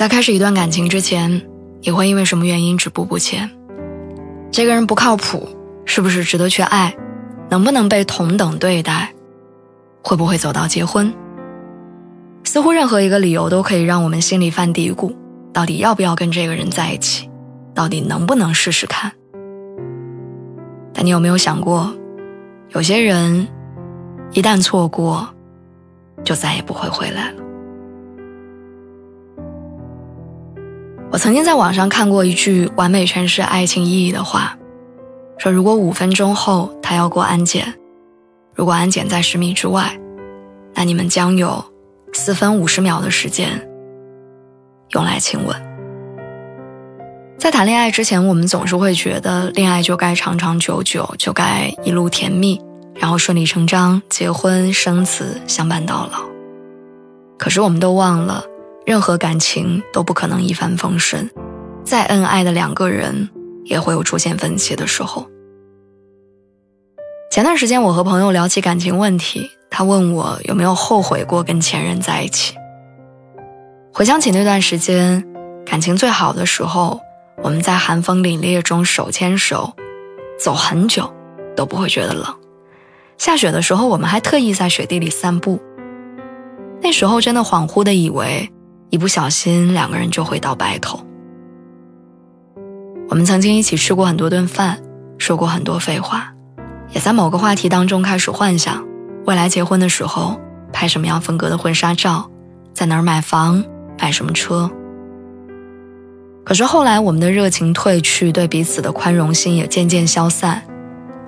在开始一段感情之前，你会因为什么原因止步不前？这个人不靠谱，是不是值得去爱？能不能被同等对待？会不会走到结婚？似乎任何一个理由都可以让我们心里犯嘀咕：到底要不要跟这个人在一起？到底能不能试试看？但你有没有想过，有些人一旦错过，就再也不会回来了？我曾经在网上看过一句完美诠释爱情意义的话，说如果五分钟后他要过安检，如果安检在十米之外，那你们将有四分五十秒的时间用来亲吻。在谈恋爱之前，我们总是会觉得恋爱就该长长久久，就该一路甜蜜，然后顺理成章结婚生子，相伴到老。可是我们都忘了。任何感情都不可能一帆风顺，再恩爱的两个人也会有出现分歧的时候。前段时间我和朋友聊起感情问题，他问我有没有后悔过跟前任在一起。回想起那段时间，感情最好的时候，我们在寒风凛冽中手牵手，走很久都不会觉得冷。下雪的时候，我们还特意在雪地里散步。那时候真的恍惚的以为。一不小心，两个人就会到白头。我们曾经一起吃过很多顿饭，说过很多废话，也在某个话题当中开始幻想未来结婚的时候拍什么样风格的婚纱照，在哪儿买房、买什么车。可是后来，我们的热情褪去，对彼此的宽容心也渐渐消散，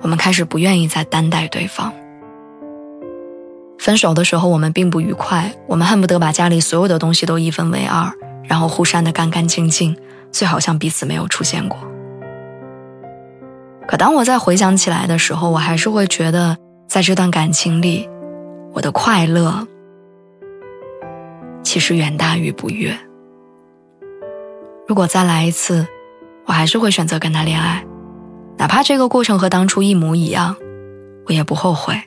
我们开始不愿意再担待对方。分手的时候，我们并不愉快，我们恨不得把家里所有的东西都一分为二，然后互删得干干净净，最好像彼此没有出现过。可当我再回想起来的时候，我还是会觉得，在这段感情里，我的快乐其实远大于不悦。如果再来一次，我还是会选择跟他恋爱，哪怕这个过程和当初一模一样，我也不后悔。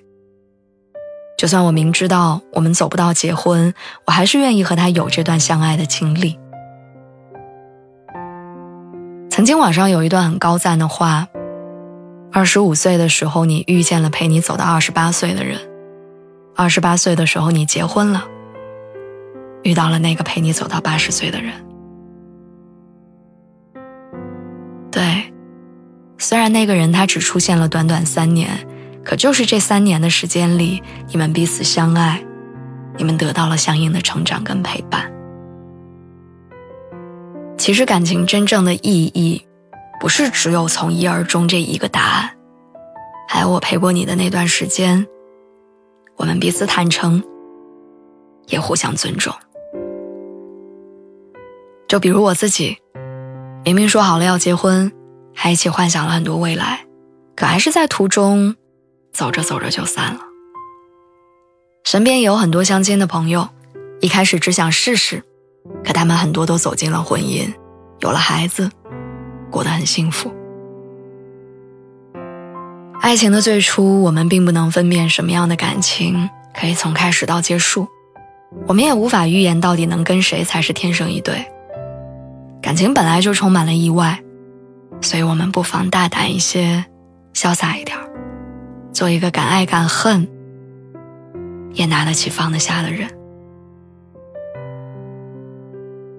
就算我明知道我们走不到结婚，我还是愿意和他有这段相爱的经历。曾经网上有一段很高赞的话：二十五岁的时候，你遇见了陪你走到二十八岁的人；二十八岁的时候，你结婚了，遇到了那个陪你走到八十岁的人。对，虽然那个人他只出现了短短三年。可就是这三年的时间里，你们彼此相爱，你们得到了相应的成长跟陪伴。其实感情真正的意义，不是只有从一而终这一个答案，还有我陪过你的那段时间，我们彼此坦诚，也互相尊重。就比如我自己，明明说好了要结婚，还一起幻想了很多未来，可还是在途中。走着走着就散了。身边有很多相亲的朋友，一开始只想试试，可他们很多都走进了婚姻，有了孩子，过得很幸福。爱情的最初，我们并不能分辨什么样的感情可以从开始到结束，我们也无法预言到底能跟谁才是天生一对。感情本来就充满了意外，所以我们不妨大胆一些，潇洒一点。做一个敢爱敢恨，也拿得起放得下的人。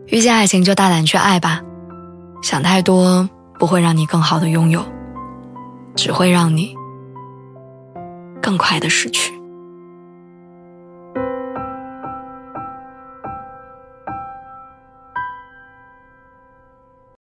遇见爱情就大胆去爱吧，想太多不会让你更好的拥有，只会让你更快的失去。